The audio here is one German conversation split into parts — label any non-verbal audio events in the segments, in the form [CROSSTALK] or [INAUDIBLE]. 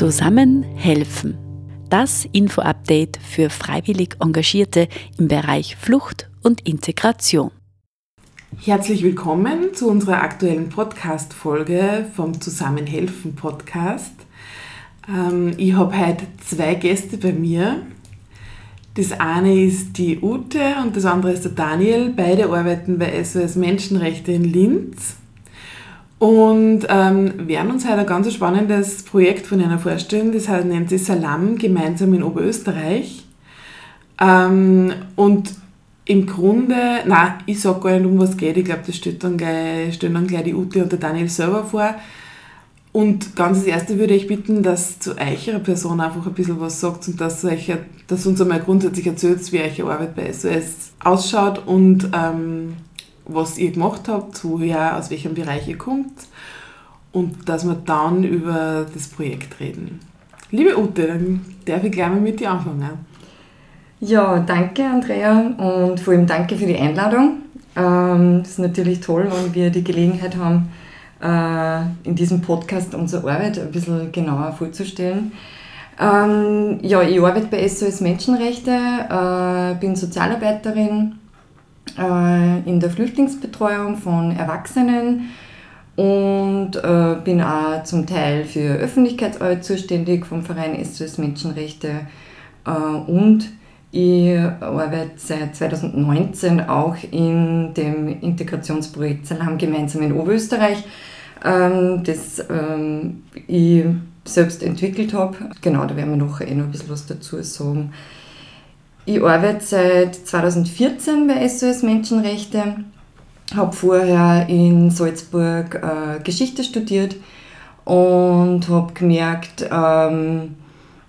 Zusammen helfen. Das Info-Update für freiwillig Engagierte im Bereich Flucht und Integration. Herzlich willkommen zu unserer aktuellen Podcast-Folge vom Zusammenhelfen Podcast. Ähm, ich habe heute zwei Gäste bei mir. Das eine ist die Ute und das andere ist der Daniel. Beide arbeiten bei SOS Menschenrechte in Linz und ähm, werden uns heute ein ganz spannendes Projekt von ihnen vorstellen. Das heißt, nennt sich Salam gemeinsam in Oberösterreich. Ähm, und im Grunde, na, ich sage gar nicht, um was geht. Ich glaube, das steht dann gleich, stellen dann gleich die Ute und der Daniel selber vor. Und ganz als Erste würde ich bitten, dass zu eurer Person einfach ein bisschen was sagt und dass, euch, dass uns einmal grundsätzlich erzählt, wie eure Arbeit bei SOS ausschaut und ähm, was ihr gemacht habt, woher, aus welchem Bereich ihr kommt und dass wir dann über das Projekt reden. Liebe Ute, dann darf ich gleich mal mit dir anfangen. Ja, danke Andrea und vor allem danke für die Einladung. Ähm, es ist natürlich toll, wenn wir die Gelegenheit haben, äh, in diesem Podcast unsere Arbeit ein bisschen genauer vorzustellen. Ähm, ja, ich arbeite bei SOS Menschenrechte, äh, bin Sozialarbeiterin in der Flüchtlingsbetreuung von Erwachsenen und äh, bin auch zum Teil für Öffentlichkeitsarbeit zuständig vom Verein SOS Menschenrechte äh, und ich arbeite seit 2019 auch in dem Integrationsprojekt Salam gemeinsam in Oberösterreich, ähm, das ähm, ich selbst entwickelt habe. Genau, da werden wir noch, eh noch ein bisschen was dazu sagen. Ich arbeite seit 2014 bei SOS Menschenrechte, habe vorher in Salzburg äh, Geschichte studiert und habe gemerkt, ähm,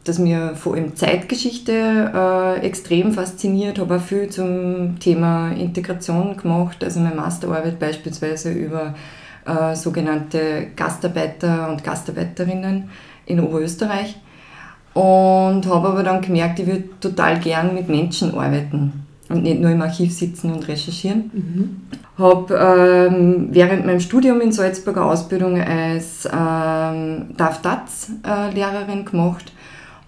dass mir vor allem Zeitgeschichte äh, extrem fasziniert, habe auch viel zum Thema Integration gemacht, also meine Masterarbeit beispielsweise über äh, sogenannte Gastarbeiter und Gastarbeiterinnen in Oberösterreich und habe aber dann gemerkt, ich würde total gern mit Menschen arbeiten und nicht nur im Archiv sitzen und recherchieren. Mhm. Habe ähm, während meinem Studium in Salzburger Ausbildung als ähm, DAF-DATS-Lehrerin äh, gemacht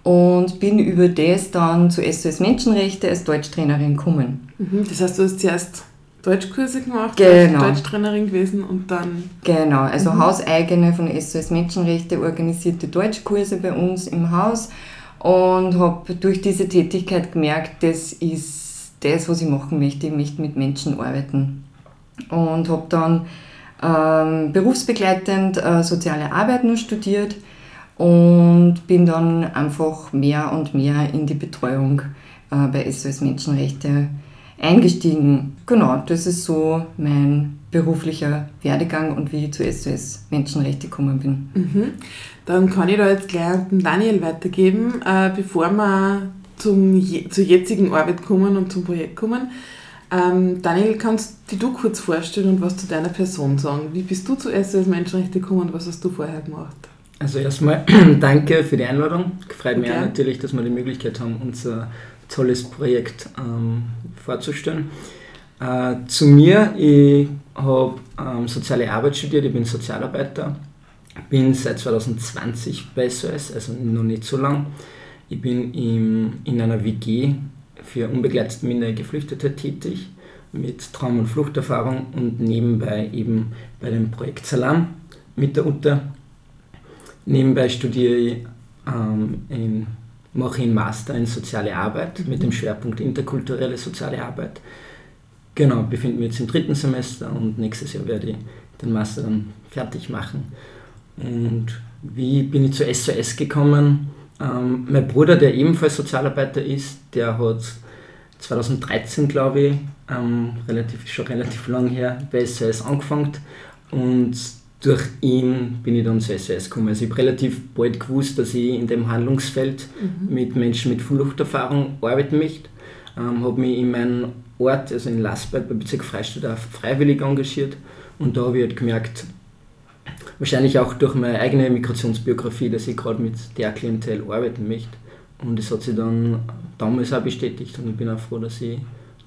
und bin über das dann zu SOS Menschenrechte als Deutschtrainerin gekommen. Mhm. Das heißt, du hast zuerst Deutschkurse gemacht, genau. Deutschtrainerin gewesen und dann. Genau, also mhm. hauseigene von SOS Menschenrechte organisierte Deutschkurse bei uns im Haus und habe durch diese Tätigkeit gemerkt, das ist das, was ich machen möchte. Ich möchte mit Menschen arbeiten. Und habe dann ähm, berufsbegleitend äh, soziale Arbeit nur studiert und bin dann einfach mehr und mehr in die Betreuung äh, bei SOS Menschenrechte eingestiegen. Genau, das ist so mein beruflicher Werdegang und wie ich zu SOS Menschenrechte gekommen bin. Mhm. Dann kann ich da jetzt gleich den Daniel weitergeben, äh, bevor wir zum, zur jetzigen Arbeit kommen und zum Projekt kommen. Ähm, Daniel, kannst du dich kurz vorstellen und was zu deiner Person sagen? Wie bist du zu SOS Menschenrechte gekommen und was hast du vorher gemacht? Also erstmal [CLEARS THROAT] danke für die Einladung. Freut mich okay. natürlich, dass wir die Möglichkeit haben, unser tolles Projekt ähm, vorzustellen. Äh, zu mir, ich habe ähm, soziale Arbeit studiert, ich bin Sozialarbeiter, bin seit 2020 bei SOS, also noch nicht so lang. Ich bin im, in einer WG für unbegleitete minderjährige Geflüchtete tätig mit Traum- und Fluchterfahrung und nebenbei eben bei dem Projekt Salam mit der Ute. Nebenbei studiere ich ähm, in mache einen Master in Soziale Arbeit mit dem Schwerpunkt interkulturelle soziale Arbeit. Genau, befinde mich jetzt im dritten Semester und nächstes Jahr werde ich den Master dann fertig machen. Und wie bin ich zu SOS gekommen? Ähm, mein Bruder, der ebenfalls Sozialarbeiter ist, der hat 2013, glaube ich, ähm, relativ, schon relativ lang her bei SOS angefangen und durch ihn bin ich dann zu SOS gekommen. Also ich habe relativ bald gewusst, dass ich in dem Handlungsfeld mhm. mit Menschen mit Fluchterfahrung arbeiten möchte. Ähm, habe mich in meinem Ort, also in Lassberg, beim Bezirk Freistadt, auch freiwillig engagiert. Und da habe ich halt gemerkt, wahrscheinlich auch durch meine eigene Migrationsbiografie, dass ich gerade mit der Klientel arbeiten möchte. Und das hat sich dann damals auch bestätigt und ich bin auch froh, dass ich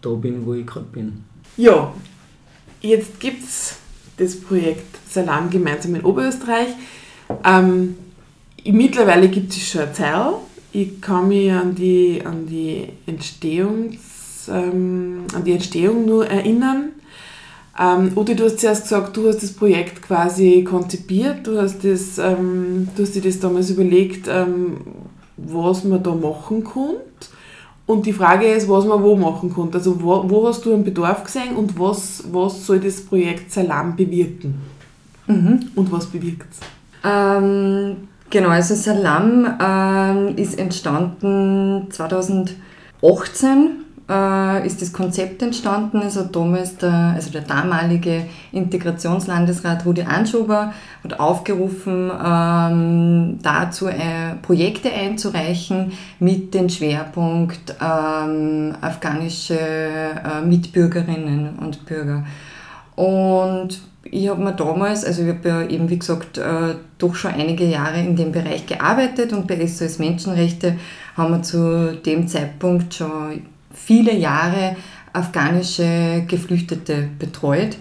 da bin, wo ich gerade bin. Ja, jetzt gibt es das Projekt Salam gemeinsam in Oberösterreich. Ähm, mittlerweile gibt es schon eine Zeit. Ich kann mich an die, an die, Entstehungs, ähm, an die Entstehung nur erinnern. Ähm, Udi, du hast zuerst gesagt, du hast das Projekt quasi konzipiert, du hast, das, ähm, du hast dir das damals überlegt, ähm, was man da machen konnte. Und die Frage ist, was man wo machen konnte. Also wo, wo hast du einen Bedarf gesehen und was, was soll das Projekt Salam bewirken? Mhm. Und was bewirkt es? Ähm, genau, also Salam ähm, ist entstanden 2018 äh, ist das Konzept entstanden. Also damals der, also der damalige Integrationslandesrat Rudi Anschober hat aufgerufen, ähm, dazu äh, Projekte einzureichen mit dem Schwerpunkt ähm, afghanische äh, Mitbürgerinnen und Bürger. Und ich habe mir damals, also ich habe ja eben wie gesagt äh, doch schon einige Jahre in dem Bereich gearbeitet und bei SOS Menschenrechte haben wir zu dem Zeitpunkt schon viele Jahre afghanische Geflüchtete betreut.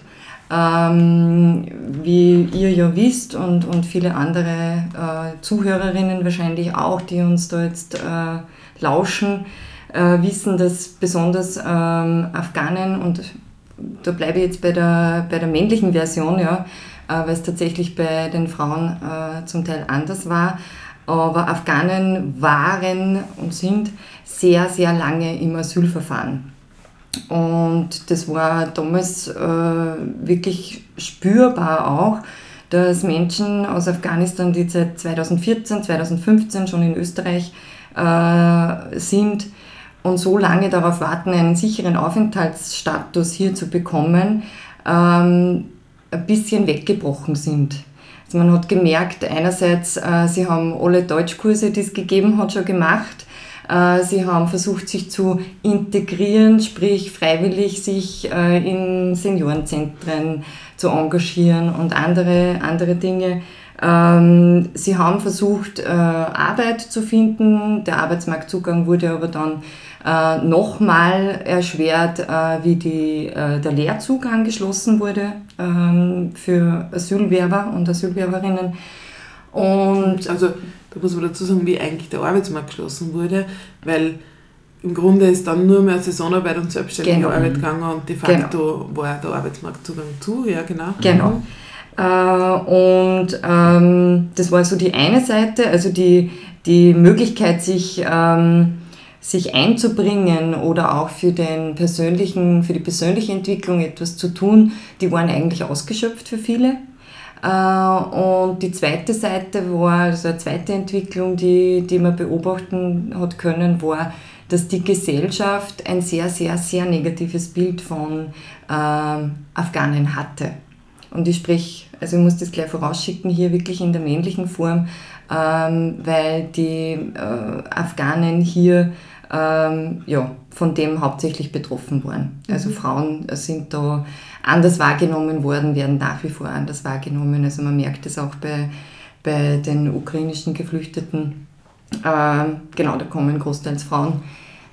Ähm, wie ihr ja wisst und, und viele andere äh, Zuhörerinnen wahrscheinlich auch, die uns da jetzt äh, lauschen, äh, wissen, dass besonders ähm, Afghanen, und da bleibe ich jetzt bei der, bei der männlichen Version, ja, äh, weil es tatsächlich bei den Frauen äh, zum Teil anders war, aber Afghanen waren und sind sehr, sehr lange im Asylverfahren. Und das war damals äh, wirklich spürbar auch, dass Menschen aus Afghanistan, die seit 2014, 2015 schon in Österreich äh, sind und so lange darauf warten, einen sicheren Aufenthaltsstatus hier zu bekommen, ähm, ein bisschen weggebrochen sind. Also man hat gemerkt, einerseits, äh, sie haben alle Deutschkurse, die es gegeben hat, schon gemacht. Äh, sie haben versucht, sich zu integrieren, sprich freiwillig sich äh, in Seniorenzentren zu engagieren und andere, andere Dinge. Ähm, sie haben versucht, äh, Arbeit zu finden. Der Arbeitsmarktzugang wurde aber dann äh, nochmal erschwert, äh, wie die, äh, der Lehrzugang geschlossen wurde ähm, für Asylwerber und Asylwerberinnen. Und also da muss man dazu sagen, wie eigentlich der Arbeitsmarkt geschlossen wurde, weil im Grunde ist dann nur mehr Saisonarbeit und selbstständige genau. Arbeit gegangen und de facto genau. war der Arbeitsmarktzugang zu, ja genau. Genau. Äh, und ähm, das war so die eine Seite, also die, die Möglichkeit, sich ähm, sich einzubringen oder auch für, den persönlichen, für die persönliche Entwicklung etwas zu tun, die waren eigentlich ausgeschöpft für viele. Äh, und die zweite Seite war, also eine zweite Entwicklung, die, die man beobachten hat können, war, dass die Gesellschaft ein sehr, sehr, sehr negatives Bild von äh, Afghanen hatte. Und ich sprich, also ich muss das gleich vorausschicken, hier wirklich in der männlichen Form, ähm, weil die äh, Afghanen hier ähm, ja, von dem hauptsächlich betroffen waren. Also mhm. Frauen sind da anders wahrgenommen worden, werden nach wie vor anders wahrgenommen. Also man merkt es auch bei, bei den ukrainischen Geflüchteten. Ähm, genau, da kommen großteils Frauen,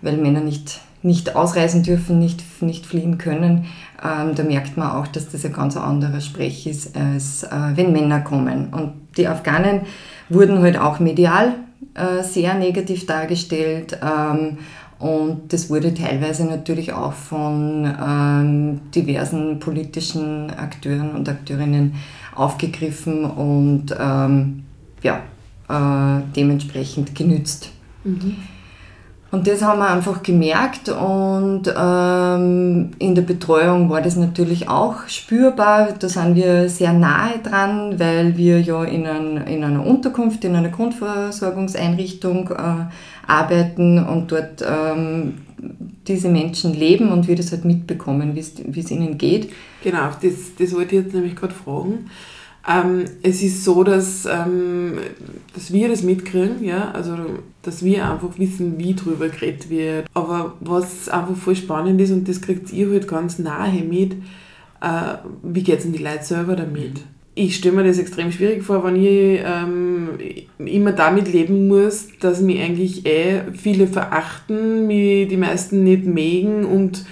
weil Männer nicht, nicht ausreisen dürfen, nicht, nicht fliehen können. Ähm, da merkt man auch, dass das ein ganz anderer Sprech ist, als äh, wenn Männer kommen. Und die Afghanen wurden halt auch medial äh, sehr negativ dargestellt. Ähm, und das wurde teilweise natürlich auch von ähm, diversen politischen Akteuren und Akteurinnen aufgegriffen und ja, äh, dementsprechend genützt. Mhm. Und das haben wir einfach gemerkt und ähm, in der Betreuung war das natürlich auch spürbar. Da sind wir sehr nahe dran, weil wir ja in, ein, in einer Unterkunft, in einer Grundversorgungseinrichtung äh, arbeiten und dort ähm, diese Menschen leben und wir das halt mitbekommen, wie es ihnen geht. Genau, das, das wollte ich jetzt nämlich gerade fragen. Ähm, es ist so, dass, ähm, dass wir das mitkriegen, ja, also dass wir einfach wissen, wie drüber geredet wird. Aber was einfach voll spannend ist, und das kriegt ihr halt ganz nahe mit, äh, wie geht es in die Leute selber damit? Ich stelle mir das extrem schwierig vor, wenn ich ähm, immer damit leben muss, dass mich eigentlich eh viele verachten, mich die meisten nicht mögen und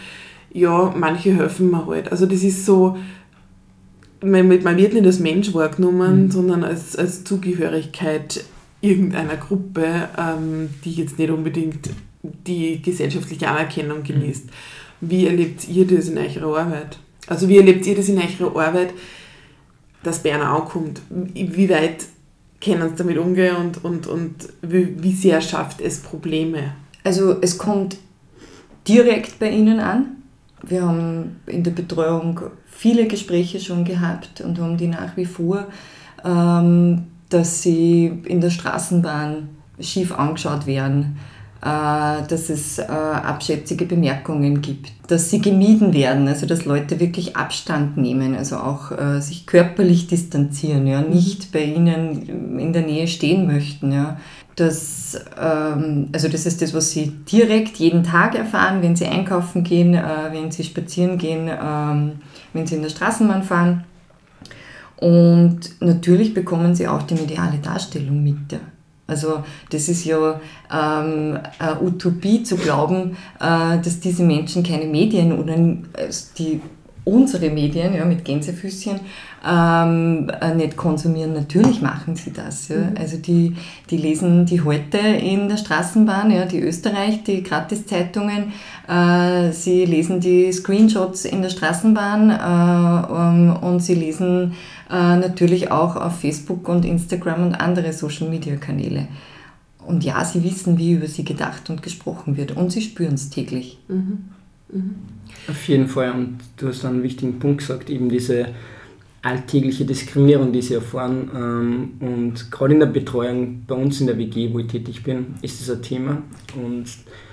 ja, manche helfen mir halt. Also das ist so, man, man wird nicht als Mensch wahrgenommen, mhm. sondern als, als Zugehörigkeit irgendeiner Gruppe, ähm, die jetzt nicht unbedingt die gesellschaftliche Anerkennung mhm. genießt. Wie erlebt ihr das in eurer Arbeit? Also wie erlebt ihr das in eurer Arbeit, dass Bern ankommt? Wie weit können sie damit umgehen und, und, und wie, wie sehr schafft es Probleme? Also es kommt direkt bei Ihnen an. Wir haben in der Betreuung viele Gespräche schon gehabt und haben die nach wie vor, ähm, dass sie in der Straßenbahn schief angeschaut werden, äh, dass es äh, abschätzige Bemerkungen gibt, dass sie gemieden werden, also dass Leute wirklich Abstand nehmen, also auch äh, sich körperlich distanzieren, ja, nicht bei ihnen in der Nähe stehen möchten. Ja. Das, ähm, also das ist das, was sie direkt jeden Tag erfahren, wenn sie einkaufen gehen, äh, wenn sie spazieren gehen, ähm, wenn sie in der Straßenbahn fahren. Und natürlich bekommen sie auch die mediale Darstellung mit. Also das ist ja ähm, Utopie zu glauben, äh, dass diese Menschen keine Medien oder also die unsere Medien ja, mit Gänsefüßchen ähm, äh, nicht konsumieren. Natürlich machen sie das. Ja. Mhm. Also die, die lesen die heute in der Straßenbahn, ja, die Österreich, die Gratiszeitungen. Äh, sie lesen die Screenshots in der Straßenbahn äh, um, und sie lesen äh, natürlich auch auf Facebook und Instagram und andere Social-Media-Kanäle. Und ja, sie wissen, wie über sie gedacht und gesprochen wird und sie spüren es täglich. Mhm. Mhm. Auf jeden Fall. Und du hast einen wichtigen Punkt gesagt, eben diese alltägliche Diskriminierung, die sie erfahren. Ähm, und gerade in der Betreuung bei uns in der WG, wo ich tätig bin, ist das ein Thema. Und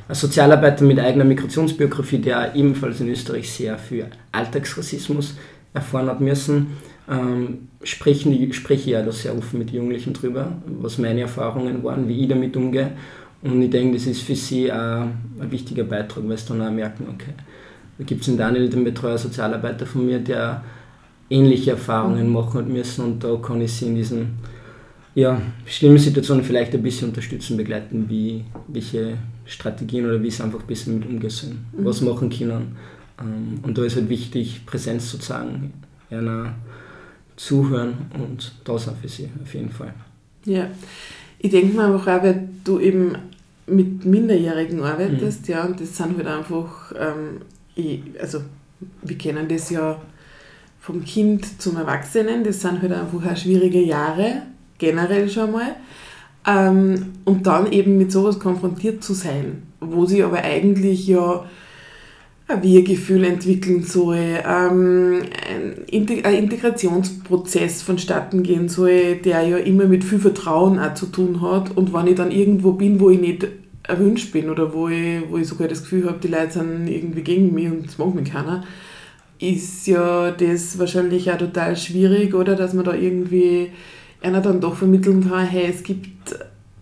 als Sozialarbeiter mit eigener Migrationsbiografie, der ebenfalls in Österreich sehr viel Alltagsrassismus erfahren hat müssen, ähm, sprechen die, spreche ich ja da sehr offen mit Jugendlichen drüber, was meine Erfahrungen waren, wie ich damit umgehe. Und ich denke, das ist für sie auch ein wichtiger Beitrag, weil sie dann auch merken, okay, da gibt es einen Daniel, den Betreuer Sozialarbeiter von mir, der ähnliche Erfahrungen mhm. machen hat müssen und da kann ich sie in diesen ja, schlimmen Situationen vielleicht ein bisschen unterstützen, begleiten, wie, welche Strategien oder wie sie einfach ein bisschen mit umgehen mhm. was machen können. Ähm, und da ist halt wichtig, Präsenz zu zeigen, einer zuhören und da sein für sie auf jeden Fall. Ja, ich denke mir einfach auch, weil du eben mit Minderjährigen arbeitest, mhm. ja, und das sind halt einfach, ähm, ich, also wir kennen das ja vom Kind zum Erwachsenen, das sind halt einfach auch schwierige Jahre, generell schon mal. Ähm, und dann eben mit sowas konfrontiert zu sein, wo sie aber eigentlich ja ein Wir-Gefühl entwickeln soll, ähm, ein Integrationsprozess vonstatten gehen soll, der ja immer mit viel Vertrauen auch zu tun hat. Und wenn ich dann irgendwo bin, wo ich nicht erwünscht bin oder wo ich, wo ich sogar das Gefühl habe, die Leute sind irgendwie gegen mich und es mag mich keiner, ist ja das wahrscheinlich auch total schwierig, oder? Dass man da irgendwie einer dann doch vermitteln kann, hey, es gibt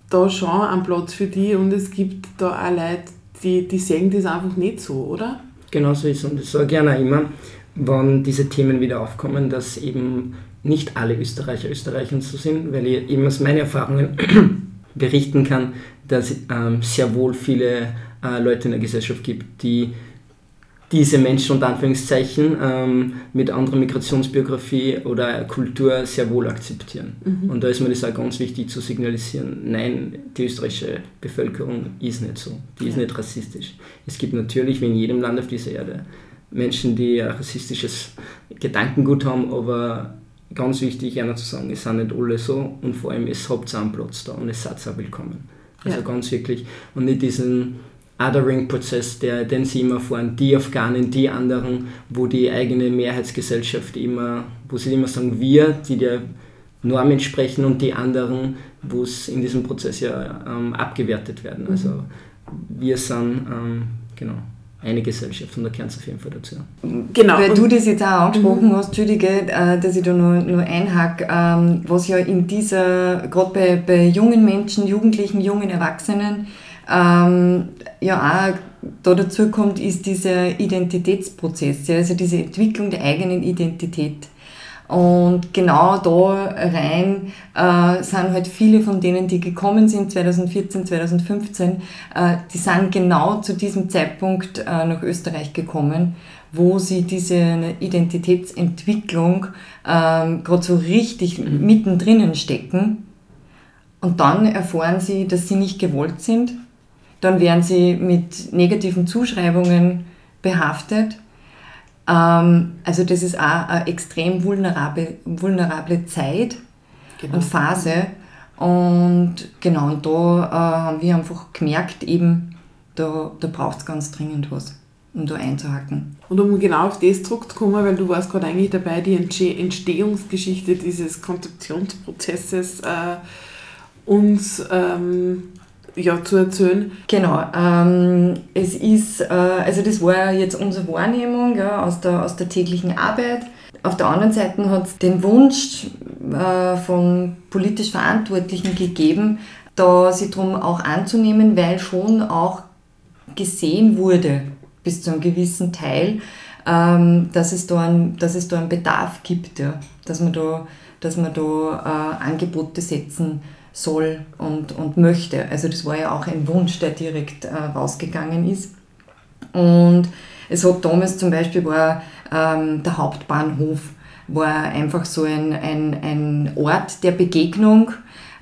da schon einen Platz für die und es gibt da auch Leute, die, die sehen das einfach nicht so, oder? Genau so ist. Und ich sage gerne immer, wenn diese Themen wieder aufkommen, dass eben nicht alle Österreicher Österreicher so sind, weil ich eben aus meinen Erfahrungen [CLEARS THROAT] berichten kann, dass es ähm, sehr wohl viele äh, Leute in der Gesellschaft gibt, die diese Menschen unter Anführungszeichen ähm, mit anderer Migrationsbiografie oder Kultur sehr wohl akzeptieren. Mhm. Und da ist mir das auch ganz wichtig zu signalisieren, nein, die österreichische Bevölkerung ist nicht so, die ja. ist nicht rassistisch. Es gibt natürlich, wie in jedem Land auf dieser Erde, Menschen, die ein rassistisches Gedankengut haben, aber ganz wichtig, einer zu sagen, es sind nicht alle so und vor allem, es habt einen Platz da und es seid auch willkommen. Also ja. ganz wirklich. Und nicht diesen Othering-Prozess, den sie immer fahren, die Afghanen, die anderen, wo die eigene Mehrheitsgesellschaft immer, wo sie immer sagen, wir, die der Norm entsprechen und die anderen, wo es in diesem Prozess ja ähm, abgewertet werden. Mhm. Also wir sind, ähm, genau, eine Gesellschaft und da gehört es auf jeden Fall dazu. Genau. Weil du das jetzt auch angesprochen mhm. hast, Entschuldige, äh, dass ich da nur, nur einhake, ähm, was ja in dieser, gerade bei, bei jungen Menschen, Jugendlichen, jungen Erwachsenen, ähm, ja auch da dazu kommt, ist dieser Identitätsprozess, ja, also diese Entwicklung der eigenen Identität. Und genau da rein äh, sind halt viele von denen, die gekommen sind 2014, 2015, äh, die sind genau zu diesem Zeitpunkt äh, nach Österreich gekommen, wo sie diese Identitätsentwicklung ähm, gerade so richtig mhm. mittendrin stecken Und dann erfahren sie, dass sie nicht gewollt sind. Dann werden sie mit negativen Zuschreibungen behaftet. Ähm, also das ist auch eine extrem vulnerable, vulnerable Zeit genau. und Phase. Und genau, und da äh, haben wir einfach gemerkt, eben, da, da braucht es ganz dringend was, um da einzuhacken. Und um genau auf das zurückzukommen, weil du warst gerade eigentlich dabei, die Entstehungsgeschichte dieses Konzeptionsprozesses äh, uns ähm, ja, zu erzählen. Genau, ähm, es ist, äh, also das war jetzt unsere Wahrnehmung ja, aus, der, aus der täglichen Arbeit. Auf der anderen Seite hat es den Wunsch äh, von politisch Verantwortlichen gegeben, da sie darum auch anzunehmen, weil schon auch gesehen wurde, bis zu einem gewissen Teil, ähm, dass, es da ein, dass es da einen Bedarf gibt, ja, dass man da, dass man da äh, Angebote setzen soll und, und möchte. Also das war ja auch ein Wunsch, der direkt äh, rausgegangen ist. Und es hat damals zum Beispiel war ähm, der Hauptbahnhof war einfach so ein, ein, ein Ort der Begegnung,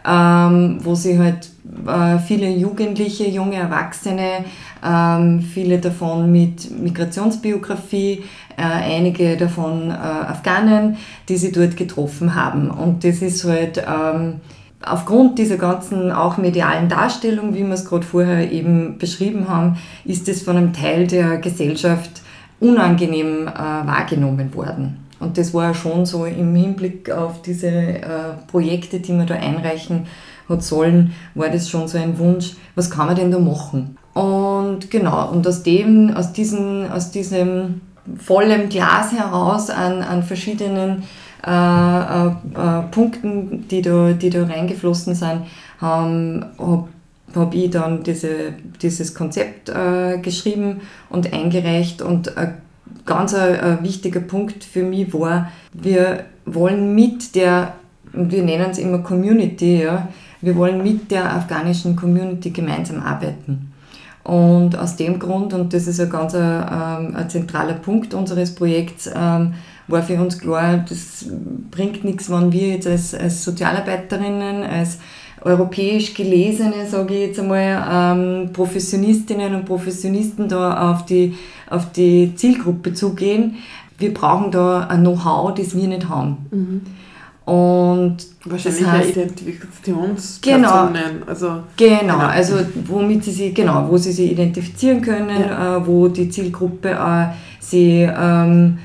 ähm, wo sie halt äh, viele Jugendliche, junge Erwachsene, ähm, viele davon mit Migrationsbiografie, äh, einige davon äh, Afghanen, die sie dort getroffen haben. Und das ist halt ähm, aufgrund dieser ganzen auch medialen Darstellung, wie wir es gerade vorher eben beschrieben haben, ist es von einem Teil der Gesellschaft unangenehm äh, wahrgenommen worden. Und das war schon so im Hinblick auf diese äh, Projekte, die wir da einreichen hat sollen, war das schon so ein Wunsch, was kann man denn da machen? Und genau, und aus dem, aus, diesen, aus diesem vollen Glas heraus an, an verschiedenen äh, äh, äh, Punkten, die da, die da reingeflossen sind, habe hab ich dann diese, dieses Konzept äh, geschrieben und eingereicht und ein ganz ein, ein wichtiger Punkt für mich war, wir wollen mit der, wir nennen es immer Community, ja, wir wollen mit der afghanischen Community gemeinsam arbeiten. Und aus dem Grund, und das ist ein ganz ein, ähm, ein zentraler Punkt unseres Projekts, ähm, war für uns klar, das bringt nichts, wenn wir jetzt als, als Sozialarbeiterinnen, als europäisch gelesene, sage ich jetzt einmal, ähm, Professionistinnen und Professionisten da auf die, auf die Zielgruppe zugehen. Wir brauchen da ein Know-how, das wir nicht haben. Mhm. Und Wahrscheinlich das heißt, Identifikationspersonen. Genau, also, genau, genau, also womit sie sich, genau, wo sie sich identifizieren können, ja. äh, wo die Zielgruppe äh, sie ähm,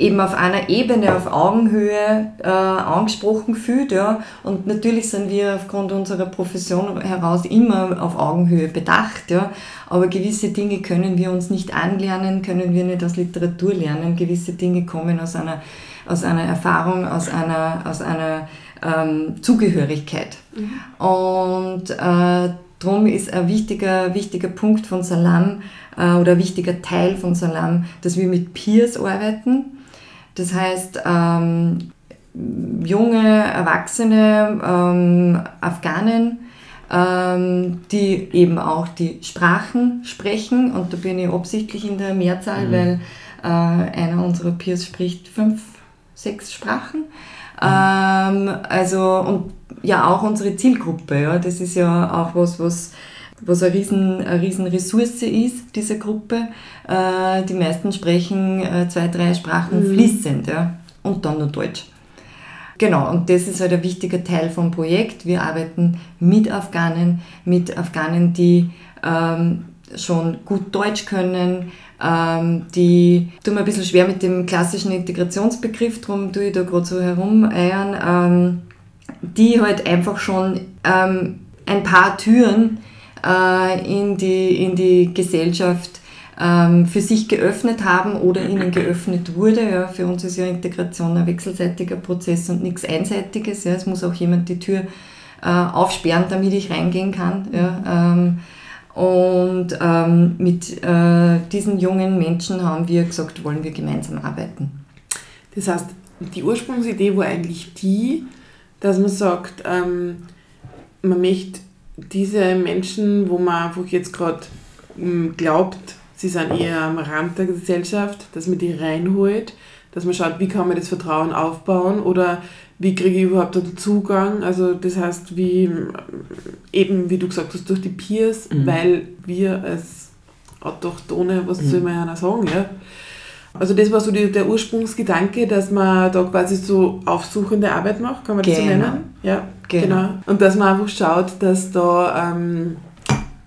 eben auf einer Ebene, auf Augenhöhe äh, angesprochen fühlt. Ja. Und natürlich sind wir aufgrund unserer Profession heraus immer auf Augenhöhe bedacht. Ja. Aber gewisse Dinge können wir uns nicht anlernen, können wir nicht aus Literatur lernen. Gewisse Dinge kommen aus einer, aus einer Erfahrung, aus einer, aus einer ähm, Zugehörigkeit. Mhm. Und äh, darum ist ein wichtiger, wichtiger Punkt von Salam äh, oder ein wichtiger Teil von Salam, dass wir mit Peers arbeiten. Das heißt, ähm, junge, erwachsene ähm, Afghanen, ähm, die eben auch die Sprachen sprechen. Und da bin ich absichtlich in der Mehrzahl, mhm. weil äh, einer unserer Peers spricht fünf, sechs Sprachen. Mhm. also, und ja, auch unsere Zielgruppe. Ja, das ist ja auch was, was was eine riesen, eine riesen Ressource ist, diese Gruppe. Äh, die meisten sprechen äh, zwei, drei Sprachen mhm. fließend ja, und dann nur Deutsch. Genau, und das ist halt ein wichtiger Teil vom Projekt. Wir arbeiten mit Afghanen, mit Afghanen, die ähm, schon gut Deutsch können, ähm, die tun mir ein bisschen schwer mit dem klassischen Integrationsbegriff, darum tue ich da gerade so herumeiern, ähm, die halt einfach schon ähm, ein paar Türen in, die, in die Gesellschaft ähm, für sich geöffnet haben oder ihnen geöffnet wurde. Ja, für uns ist ja Integration ein wechselseitiger Prozess und nichts Einseitiges. Ja. Es muss auch jemand die Tür äh, aufsperren, damit ich reingehen kann. Ja. Ähm, und ähm, mit äh, diesen jungen Menschen haben wir gesagt, wollen wir gemeinsam arbeiten. Das heißt, die Ursprungsidee war eigentlich die, dass man sagt, ähm, man möchte diese Menschen, wo man einfach jetzt gerade hm, glaubt, sie sind eher am Rand der Gesellschaft, dass man die reinholt, dass man schaut, wie kann man das Vertrauen aufbauen oder wie kriege ich überhaupt den Zugang. Also das heißt, wie eben, wie du gesagt hast, durch die Peers, mhm. weil wir als Autochtone, was mhm. soll man ja sagen, ja? Also das war so die, der Ursprungsgedanke, dass man da quasi so aufsuchende Arbeit macht, kann man das genau. so nennen? Ja, genau. genau. Und dass man einfach schaut, dass da, ähm,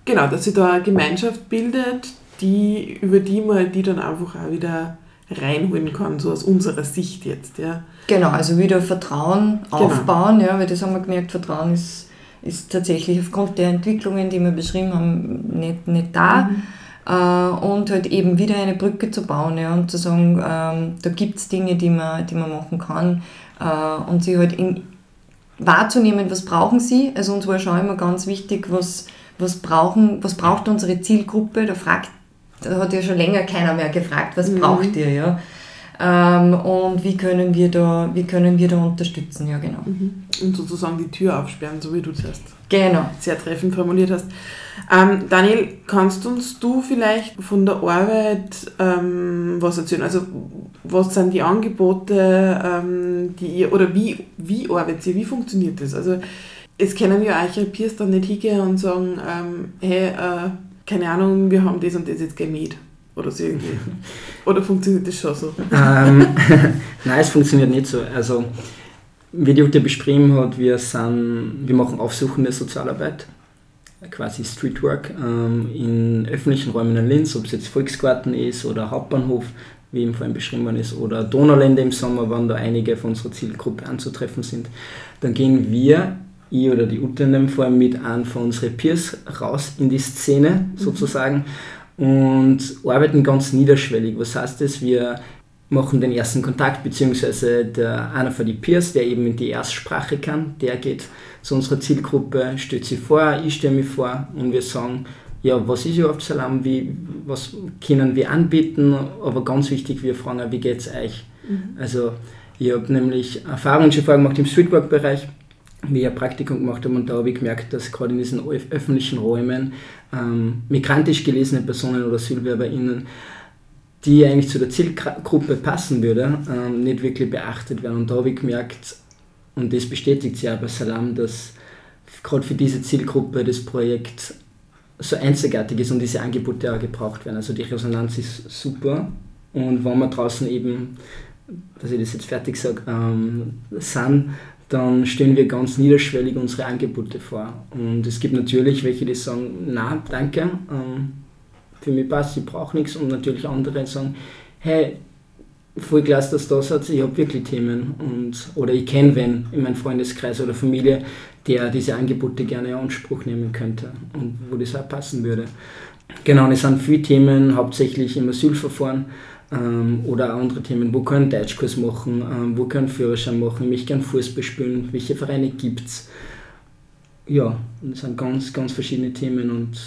genau, dass sich da eine Gemeinschaft bildet, die, über die man die dann einfach auch wieder reinholen kann, so aus unserer Sicht jetzt, ja. Genau, also wieder Vertrauen genau. aufbauen, ja, weil das haben wir gemerkt, Vertrauen ist, ist tatsächlich aufgrund der Entwicklungen, die wir beschrieben haben, nicht, nicht da. Mhm. Äh, und halt eben wieder eine Brücke zu bauen ja, und zu sagen, ähm, da gibt es Dinge, die man, die man machen kann äh, und sie halt in, wahrzunehmen, was brauchen sie. Also uns war schon immer ganz wichtig, was, was, brauchen, was braucht unsere Zielgruppe. Da fragt da hat ja schon länger keiner mehr gefragt, was mhm. braucht ihr, ja. Ähm, und wie können, wir da, wie können wir da unterstützen, ja genau. Mhm. Und sozusagen die Tür aufsperren, so wie du das genau. sehr treffend formuliert hast. Ähm, Daniel, kannst uns du vielleicht von der Arbeit ähm, was erzählen? Also was sind die Angebote, ähm, die ihr, oder wie, wie arbeitet ihr, wie funktioniert das? Also es können ja eure Peers dann nicht hingehen und sagen, ähm, hey, äh, keine Ahnung, wir haben das und das jetzt gemäht. Oder so irgendwie. [LAUGHS] Oder funktioniert das schon so? Ähm, [LAUGHS] [LAUGHS] nein, es funktioniert nicht so. Also, wie die Ute beschrieben hat, wir, sind, wir machen aufsuchende Sozialarbeit, quasi Streetwork, ähm, in öffentlichen Räumen in Linz, ob es jetzt Volksgarten ist oder Hauptbahnhof, wie im vorhin beschrieben worden ist, oder Donaulände im Sommer, wann da einige von unserer Zielgruppe anzutreffen sind. Dann gehen wir ich oder die Ute in dem Fall mit einem von unseren Peers raus in die Szene mhm. sozusagen und arbeiten ganz niederschwellig. Was heißt das? Wir machen den ersten Kontakt, beziehungsweise der, einer von den Peers, der eben die Erstsprache kann, der geht zu unserer Zielgruppe, stellt sich vor, ich stelle mich vor und wir sagen, ja, was ist überhaupt Salam, wie, was können wir anbieten, aber ganz wichtig, wir fragen, wie geht es euch? Mhm. Also ich habe nämlich Erfahrungen schon vorher gemacht im Streetwork-Bereich, ein Praktikum gemacht habe und da habe ich gemerkt, dass gerade in diesen öffentlichen Räumen ähm, migrantisch gelesene Personen oder AsylwerberInnen, die eigentlich zu der Zielgruppe passen würde, ähm, nicht wirklich beachtet werden. Und da habe ich gemerkt, und das bestätigt sich bei Salam, dass gerade für diese Zielgruppe das Projekt so einzigartig ist und diese Angebote auch gebraucht werden. Also die Resonanz ist super und wenn wir draußen eben, dass ich das jetzt fertig sage, ähm, sind, dann stellen wir ganz niederschwellig unsere Angebote vor. Und es gibt natürlich welche, die sagen, na, danke, ähm, für mich passt, ich brauche nichts. Und natürlich andere sagen, hey, voll klasse, dass du da seid, ich habe wirklich Themen. Und, oder ich kenne wen in meinem Freundeskreis oder Familie, der diese Angebote gerne in Anspruch nehmen könnte und wo das auch passen würde. Genau, es sind viele Themen, hauptsächlich im Asylverfahren ähm, oder andere Themen, wo können Deutschkurs machen, ähm, wo können Führerschein machen, ich möchte gerne Fußball spielen, welche Vereine gibt es. Ja, das sind ganz, ganz verschiedene Themen und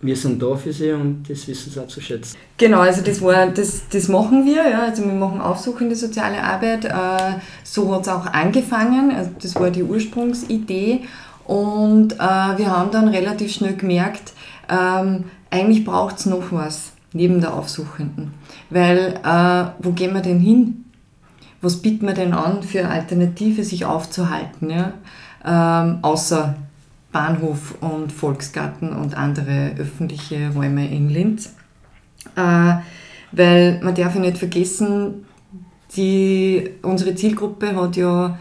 wir sind da für sie und das wissen sie auch zu schätzen. Genau, also das, war, das, das machen wir, ja, also wir machen aufsuchende soziale Arbeit. Äh, so hat es auch angefangen, also das war die Ursprungsidee und äh, wir haben dann relativ schnell gemerkt, ähm, eigentlich braucht es noch was neben der Aufsuchenden. Weil äh, wo gehen wir denn hin? Was bieten wir denn an für Alternative, sich aufzuhalten? Ja? Ähm, außer Bahnhof und Volksgarten und andere öffentliche Räume in Linz. Äh, weil man darf ja nicht vergessen, die, unsere Zielgruppe hat ja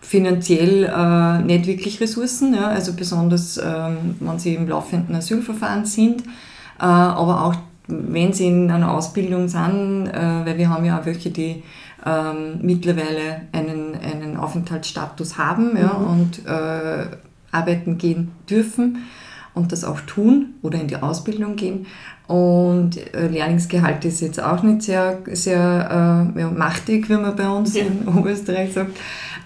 finanziell äh, nicht wirklich Ressourcen, ja, also besonders ähm, wenn sie im laufenden Asylverfahren sind, äh, aber auch wenn sie in einer Ausbildung sind, äh, weil wir haben ja auch welche, die ähm, mittlerweile einen, einen Aufenthaltsstatus haben ja, mhm. und äh, arbeiten gehen dürfen und das auch tun oder in die Ausbildung gehen. Und äh, Lehrlingsgehalt ist jetzt auch nicht sehr, sehr äh, ja, machtig, wie man bei uns ja. in Oberösterreich sagt.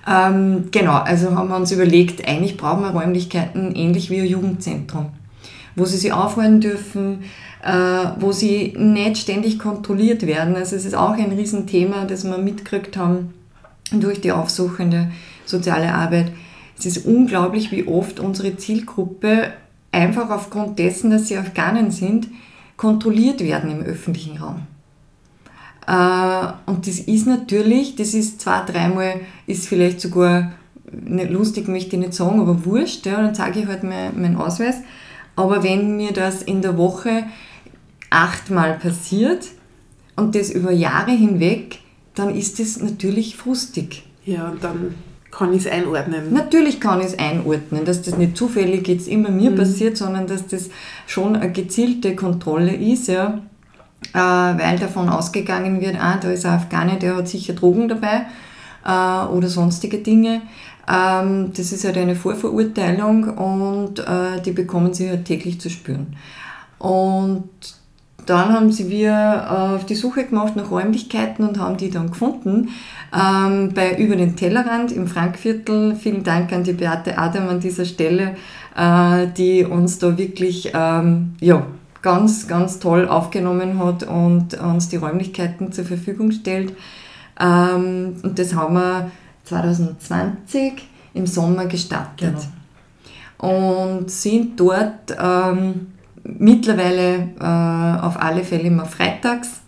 Ähm, genau, also haben wir uns überlegt, eigentlich brauchen wir Räumlichkeiten ähnlich wie ein Jugendzentrum, wo sie sich aufhalten dürfen, äh, wo sie nicht ständig kontrolliert werden. Also es ist auch ein Riesenthema, das wir mitgekriegt haben durch die aufsuchende soziale Arbeit. Es ist unglaublich, wie oft unsere Zielgruppe einfach aufgrund dessen, dass sie Afghanen sind, kontrolliert werden im öffentlichen Raum. Äh, und das ist natürlich, das ist zwei, dreimal, ist vielleicht sogar nicht lustig, möchte ich nicht sagen, aber wurscht, ja, dann zeige ich halt meinen mein Ausweis. Aber wenn mir das in der Woche achtmal passiert und das über Jahre hinweg, dann ist das natürlich frustig. Ja, und dann kann ich es einordnen. Natürlich kann ich es einordnen, dass das nicht zufällig jetzt immer mir mhm. passiert, sondern dass das schon eine gezielte Kontrolle ist, ja, äh, weil davon ausgegangen wird, ah, da ist ein Afghane, der hat sicher Drogen dabei äh, oder sonstige Dinge. Ähm, das ist halt eine Vorverurteilung und äh, die bekommen sie halt täglich zu spüren. Und dann haben sie wir äh, auf die Suche gemacht nach Räumlichkeiten und haben die dann gefunden. Ähm, bei Über den Tellerrand im Frankviertel. Vielen Dank an die Beate Adam an dieser Stelle, äh, die uns da wirklich ähm, ja, ganz, ganz toll aufgenommen hat und uns die Räumlichkeiten zur Verfügung stellt. Ähm, und das haben wir 2020 im Sommer gestartet. Genau. Und sind dort ähm, mittlerweile äh, auf alle Fälle immer freitags.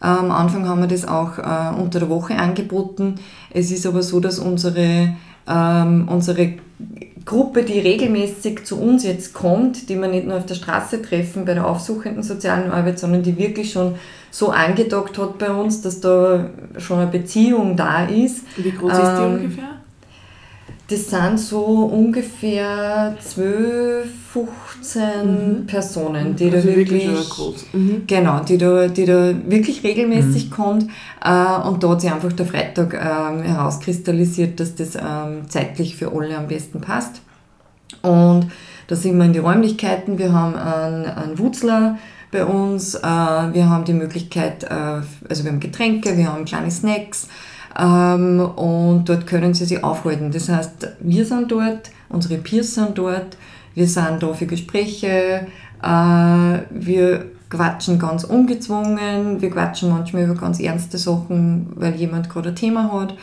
Äh, am Anfang haben wir das auch äh, unter der Woche angeboten. Es ist aber so, dass unsere, ähm, unsere Gruppe, die regelmäßig zu uns jetzt kommt, die wir nicht nur auf der Straße treffen bei der aufsuchenden sozialen Arbeit, sondern die wirklich schon so angedockt hat bei uns, dass da schon eine Beziehung da ist. Wie groß ist die ähm, ungefähr? Das sind so ungefähr 12, 15 mhm. Personen, die also da wirklich, wirklich mhm. genau, die da, die da wirklich regelmäßig mhm. kommt äh, und da hat sich einfach der Freitag ähm, herauskristallisiert, dass das ähm, zeitlich für alle am besten passt. Und da sind wir in die Räumlichkeiten, wir haben einen, einen Wutzler bei uns, äh, wir haben die Möglichkeit, äh, also wir haben Getränke, wir haben kleine Snacks, ähm, und dort können sie sich aufhalten. Das heißt, wir sind dort, unsere Peers sind dort, wir sind da für Gespräche, äh, wir quatschen ganz ungezwungen, wir quatschen manchmal über ganz ernste Sachen, weil jemand gerade ein Thema hat.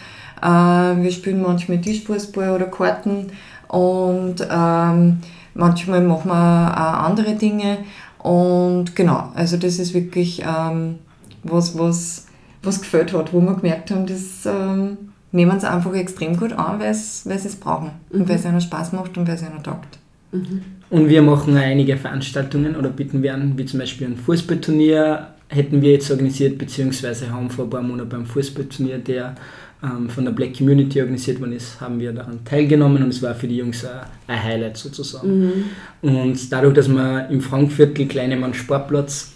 Äh, wir spielen manchmal Tischfußball oder Karten und ähm, manchmal machen wir auch andere Dinge. Und genau, also das ist wirklich ähm, was, was was gefällt hat, wo wir gemerkt haben, das ähm, nehmen sie einfach extrem gut an, weil sie es brauchen mhm. und weil es ihnen Spaß macht und weil es ihnen taugt. Mhm. Und wir machen einige Veranstaltungen oder bieten wir an, wie zum Beispiel ein Fußballturnier hätten wir jetzt organisiert, beziehungsweise haben vor ein paar Monaten beim Fußballturnier, der ähm, von der Black Community organisiert worden ist, haben wir daran teilgenommen und es war für die Jungs ein Highlight sozusagen. Mhm. Und dadurch, dass wir im Frankviertel Kleinemann Sportplatz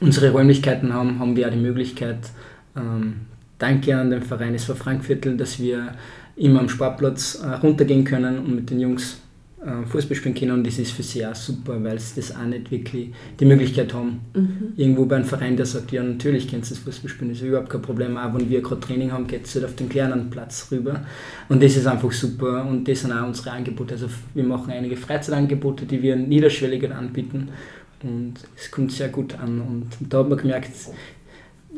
unsere Räumlichkeiten haben, haben wir auch die Möglichkeit, ähm, danke an den Verein SV Frankviertel, dass wir immer am Sportplatz äh, runtergehen können und mit den Jungs äh, Fußball spielen können und das ist für sie auch super, weil sie das auch nicht wirklich die Möglichkeit haben. Mhm. Irgendwo bei einem Verein, der sagt, ja natürlich kennst du das Fußball spielen, das ist überhaupt kein Problem, auch wenn wir gerade Training haben, geht es halt auf den kleinen Platz rüber und das ist einfach super und das sind auch unsere Angebote, also wir machen einige Freizeitangebote, die wir niederschwelliger anbieten und es kommt sehr gut an und da hat man gemerkt,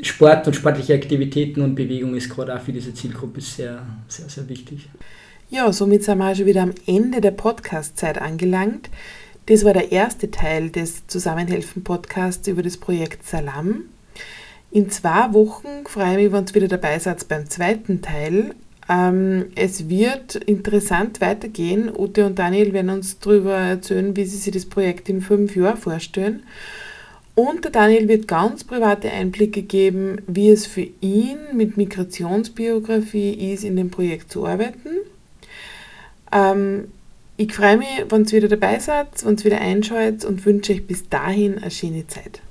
Sport und sportliche Aktivitäten und Bewegung ist gerade auch für diese Zielgruppe sehr, sehr, sehr wichtig. Ja, somit sind wir auch schon wieder am Ende der Podcast-Zeit angelangt. Das war der erste Teil des Zusammenhelfen-Podcasts über das Projekt Salam. In zwei Wochen freue ich mich, wenn ihr wieder dabei seid beim zweiten Teil. Ähm, es wird interessant weitergehen. Ute und Daniel werden uns darüber erzählen, wie sie sich das Projekt in fünf Jahren vorstellen. Und der Daniel wird ganz private Einblicke geben, wie es für ihn mit Migrationsbiografie ist, in dem Projekt zu arbeiten. Ähm, ich freue mich, wenn ihr wieder dabei seid, wenn ihr wieder einschaut und wünsche euch bis dahin eine schöne Zeit.